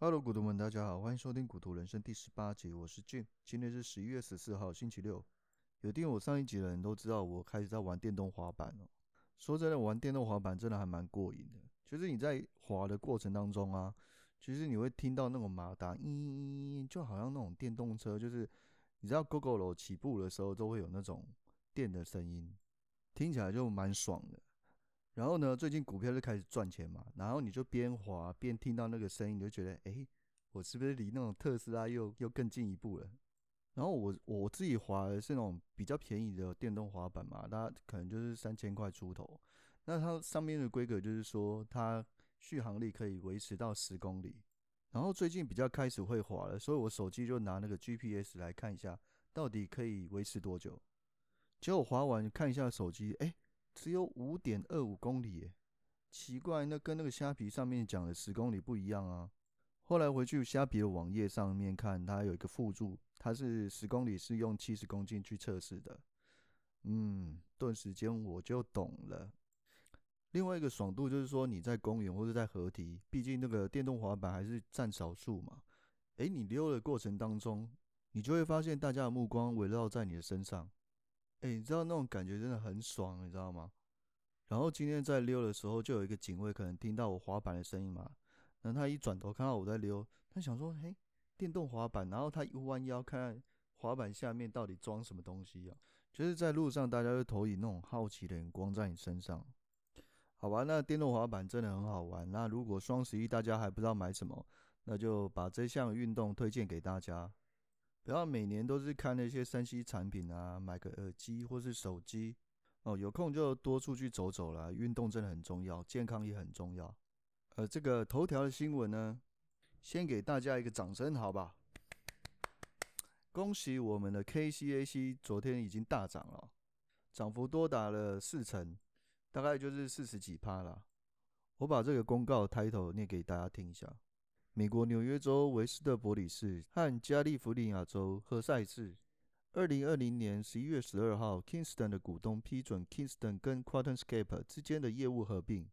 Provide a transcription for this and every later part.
哈喽，股徒们，大家好，欢迎收听《股徒人生》第十八集，我是 Jim。今天是十一月十四号，星期六。有听我上一集的人都知道，我开始在玩电动滑板了。说真的，玩电动滑板真的还蛮过瘾的。就是你在滑的过程当中啊，其实你会听到那种马达，咦，就好像那种电动车，就是你知道 Gogoro 起步的时候都会有那种电的声音，听起来就蛮爽的。然后呢，最近股票就开始赚钱嘛，然后你就边滑边听到那个声音，你就觉得，哎，我是不是离那种特斯拉又又更进一步了？然后我我自己滑的是那种比较便宜的电动滑板嘛，它可能就是三千块出头。那它上面的规格就是说，它续航力可以维持到十公里。然后最近比较开始会滑了，所以我手机就拿那个 GPS 来看一下，到底可以维持多久。结果滑完看一下手机，哎。只有五点二五公里，奇怪，那跟那个虾皮上面讲的十公里不一样啊。后来回去虾皮的网页上面看，它有一个附注，它是十公里是用七十公斤去测试的。嗯，顿时间我就懂了。另外一个爽度就是说，你在公园或者在河堤，毕竟那个电动滑板还是占少数嘛。诶，你溜的过程当中，你就会发现大家的目光围绕在你的身上。哎、你知道那种感觉真的很爽，你知道吗？然后今天在溜的时候，就有一个警卫可能听到我滑板的声音嘛，然后他一转头看到我在溜，他想说：“嘿，电动滑板。”然后他一弯腰看滑板下面到底装什么东西啊？就是在路上，大家会投以那种好奇的眼光在你身上。好吧，那电动滑板真的很好玩。那如果双十一大家还不知道买什么，那就把这项运动推荐给大家。不要每年都是看那些三 C 产品啊，买个耳机或是手机哦，有空就多出去走走啦。运动真的很重要，健康也很重要。呃，这个头条的新闻呢，先给大家一个掌声，好吧？恭喜我们的 KCAC 昨天已经大涨了，涨幅多达了四成，大概就是四十几趴了。我把这个公告 title 念给大家听一下。美国纽约州维斯特伯里市和加利福尼亚州何塞市，二零二零年十一月十二号，Kingston 的股东批准 Kingston 跟 QuantumScape 之间的业务合并，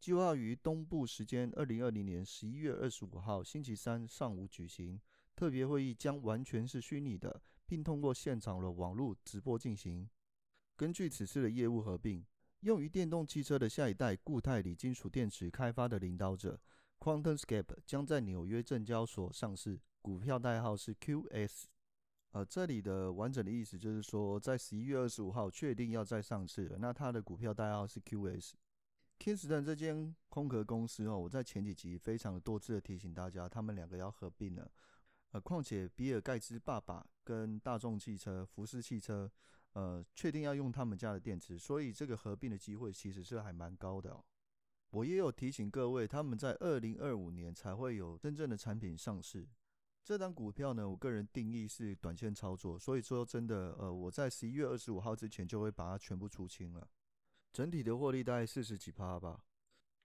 计划于东部时间二零二零年十一月二十五号星期三上午举行。特别会议将完全是虚拟的，并通过现场的网络直播进行。根据此次的业务合并，用于电动汽车的下一代固态锂金属电池开发的领导者。QuantumScape 将在纽约证交所上市，股票代号是 QS。呃，这里的完整的意思就是说，在十一月二十五号确定要再上市了。那它的股票代号是 QS。Kingston 这间空壳公司哦，我在前几集非常的多次的提醒大家，他们两个要合并了。呃，况且比尔盖茨爸爸跟大众汽车、福斯汽车，呃，确定要用他们家的电池，所以这个合并的机会其实是还蛮高的哦。我也有提醒各位，他们在二零二五年才会有真正的产品上市。这档股票呢，我个人定义是短线操作，所以说真的，呃，我在十一月二十五号之前就会把它全部出清了。整体的获利大概四十几趴吧。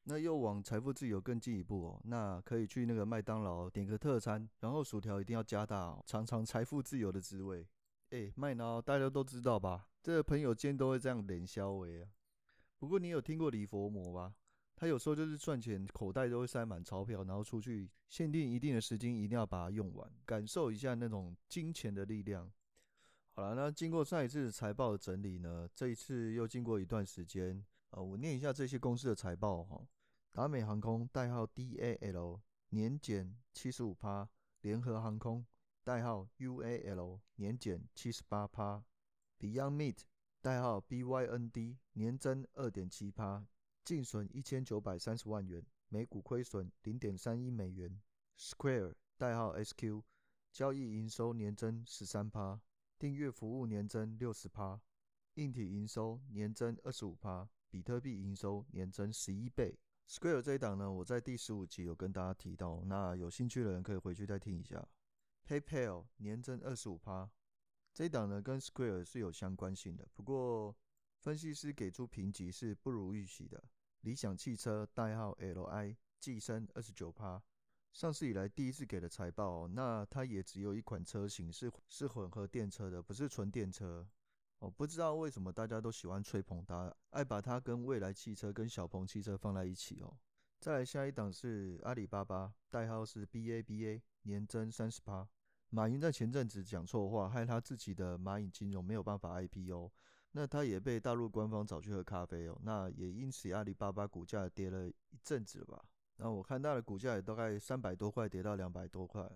那又往财富自由更进一步哦，那可以去那个麦当劳点个特餐，然后薯条一定要加大哦，尝尝财富自由的滋味。诶，麦当劳大家都知道吧？这个朋友间都会这样连销为啊。不过你有听过李佛摩吧？他有时候就是赚钱，口袋都会塞满钞票，然后出去限定一定的时间，一定要把它用完，感受一下那种金钱的力量。好了，那经过上一次财报的整理呢，这一次又经过一段时间，呃，我念一下这些公司的财报哈。达美航空代号 DAL 年减七十五趴，联合航空代号 UAL 年减七十八趴，Beyond Meat 代号 BYND 年增二点七趴。净损一千九百三十万元，每股亏损零点三一美元。Square 代号 SQ，交易营收年增十三趴，订阅服务年增六十趴，硬体营收年增二十五趴，比特币营收年增十一倍。Square 这一档呢，我在第十五集有跟大家提到，那有兴趣的人可以回去再听一下。PayPal 年增二十五趴，这一档呢跟 Square 是有相关性的，不过分析师给出评级是不如预期的。理想汽车代号 LI，季升二十九趴，上市以来第一次给的财报。那它也只有一款车型是是混合电车的，不是纯电车哦。不知道为什么大家都喜欢吹捧它，爱把它跟蔚来汽车跟小鹏汽车放在一起哦。再来下一档是阿里巴巴，代号是 BABA，年增三十趴。马云在前阵子讲错话，害他自己的蚂蚁金融没有办法 IPO，那他也被大陆官方找去喝咖啡哦。那也因此阿里巴巴股价跌了一阵子了吧？那我看他的股价也大概三百多块跌到两百多块。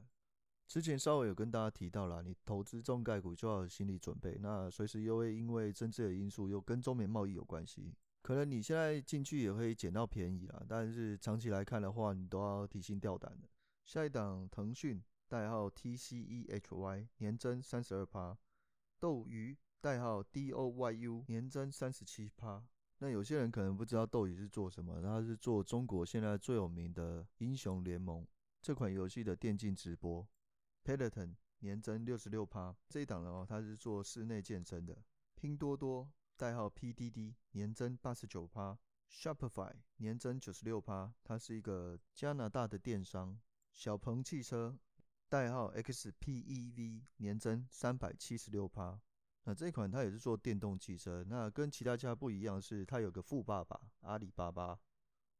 之前稍微有跟大家提到了，你投资中概股就要有心理准备，那随时又会因为政治的因素又跟中美贸易有关系，可能你现在进去也会捡到便宜啦，但是长期来看的话，你都要提心吊胆的。下一档腾讯。代号 TCEHY 年增三十二趴，斗鱼代号 DOYU 年增三十七趴。那有些人可能不知道斗鱼是做什么，它是做中国现在最有名的英雄联盟这款游戏的电竞直播。Peloton 年增六十六趴，这一档呢，它是做室内健身的。拼多多代号 PDD 年增八十九趴，Shopify 年增九十六趴，它是一个加拿大的电商。小鹏汽车。代号 XPEV 年增三百七十六趴，那这款它也是做电动汽车，那跟其他家不一样是它有个富爸爸阿里巴巴。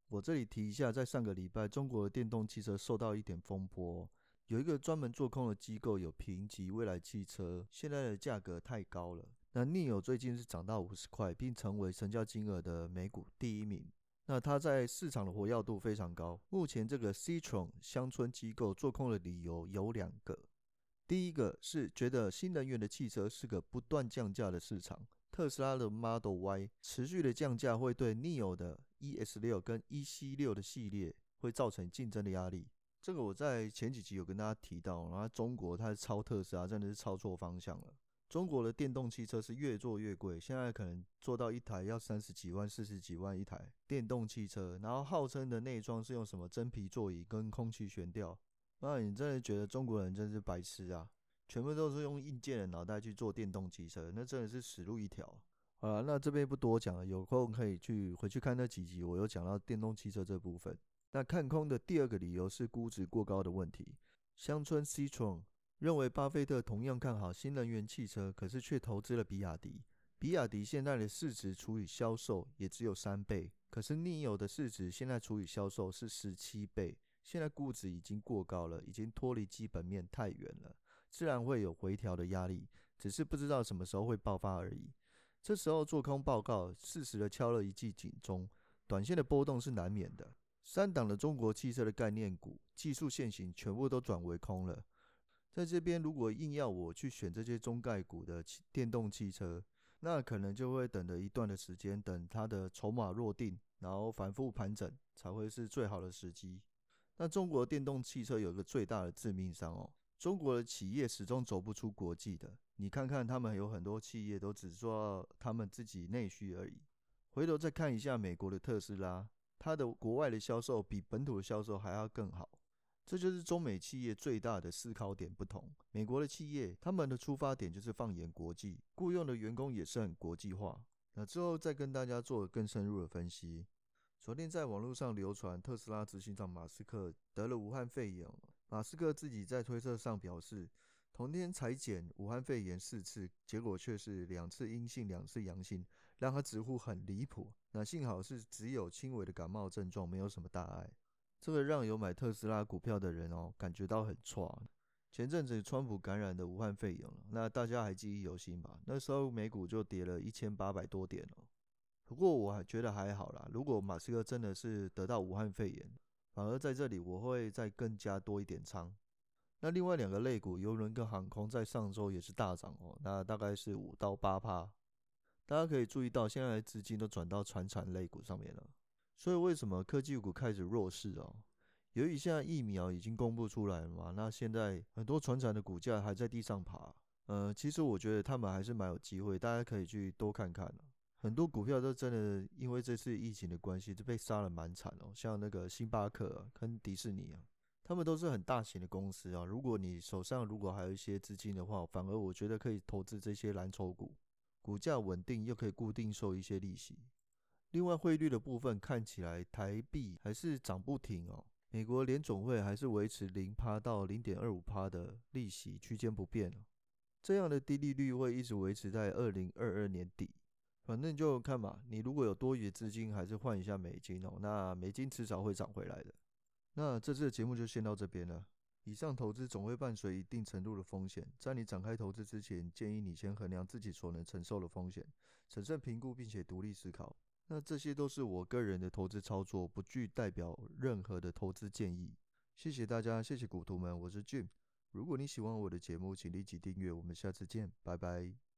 我这里提一下，在上个礼拜，中国的电动汽车受到一点风波，有一个专门做空的机构有评级未来汽车现在的价格太高了，那 NIO 最近是涨到五十块，并成为成交金额的美股第一名。那它在市场的活跃度非常高。目前这个 Citron 乡村机构做空的理由有两个，第一个是觉得新能源的汽车是个不断降价的市场，特斯拉的 Model Y 持续的降价会对 NIO 的 ES 六跟 EC 六的系列会造成竞争的压力。这个我在前几集有跟大家提到，然后中国它是超特斯拉，真的是超错方向了。中国的电动汽车是越做越贵，现在可能做到一台要三十几万、四十几万一台电动汽车，然后号称的内装是用什么真皮座椅跟空气悬吊，那你真的觉得中国人真是白痴啊？全部都是用硬件的脑袋去做电动汽车，那真的是死路一条。好了，那这边不多讲了，有空可以去回去看那几集，我有讲到电动汽车这部分。那看空的第二个理由是估值过高的问题，乡村 Citron。认为巴菲特同样看好新能源汽车，可是却投资了比亚迪。比亚迪现在的市值除以销售也只有三倍，可是 NIO 的市值现在除以销售是十七倍，现在估值已经过高了，已经脱离基本面太远了，自然会有回调的压力，只是不知道什么时候会爆发而已。这时候做空报告适时的敲了一记警钟，短线的波动是难免的。三档的中国汽车的概念股技术线型全部都转为空了。在这边，如果硬要我去选这些中概股的电动汽车，那可能就会等了一段的时间，等它的筹码落定，然后反复盘整，才会是最好的时机。那中国电动汽车有一个最大的致命伤哦，中国的企业始终走不出国际的。你看看他们有很多企业都只做他们自己内需而已。回头再看一下美国的特斯拉，它的国外的销售比本土的销售还要更好。这就是中美企业最大的思考点不同。美国的企业，他们的出发点就是放眼国际，雇佣的员工也是很国际化。那之后再跟大家做更深入的分析。昨天在网络上流传，特斯拉执行长马斯克得了武汉肺炎。马斯克自己在推特上表示，同天采检武汉肺炎四次，结果却是两次阴性，两次阳性，让他直呼很离谱。那幸好是只有轻微的感冒症状，没有什么大碍。这个让有买特斯拉股票的人哦感觉到很错。前阵子川普感染的武汉肺炎，那大家还记忆犹新吧？那时候美股就跌了一千八百多点哦。不过我还觉得还好啦。如果马斯克真的是得到武汉肺炎，反而在这里我会再更加多一点仓。那另外两个类股，邮轮跟航空，在上周也是大涨哦。那大概是五到八趴。大家可以注意到，现在资金都转到船产类股上面了。所以为什么科技股开始弱势哦？由于现在疫苗已经公布出来了嘛，那现在很多船产的股价还在地上爬。呃，其实我觉得他们还是蛮有机会，大家可以去多看看。很多股票都真的因为这次疫情的关系，就被杀了蛮惨哦。像那个星巴克啊，跟迪士尼啊，他们都是很大型的公司啊。如果你手上如果还有一些资金的话，反而我觉得可以投资这些蓝筹股，股价稳定又可以固定收一些利息。另外汇率的部分看起来台币还是涨不停哦。美国联总会还是维持零趴到零点二五趴的利息区间不变哦。这样的低利率会一直维持在二零二二年底。反正就看嘛。你如果有多余的资金，还是换一下美金哦。那美金迟早会涨回来的。那这次的节目就先到这边了。以上投资总会伴随一定程度的风险，在你展开投资之前，建议你先衡量自己所能承受的风险，审慎评估并且独立思考。那这些都是我个人的投资操作，不具代表任何的投资建议。谢谢大家，谢谢股徒们，我是 Jim。如果你喜欢我的节目，请立即订阅。我们下次见，拜拜。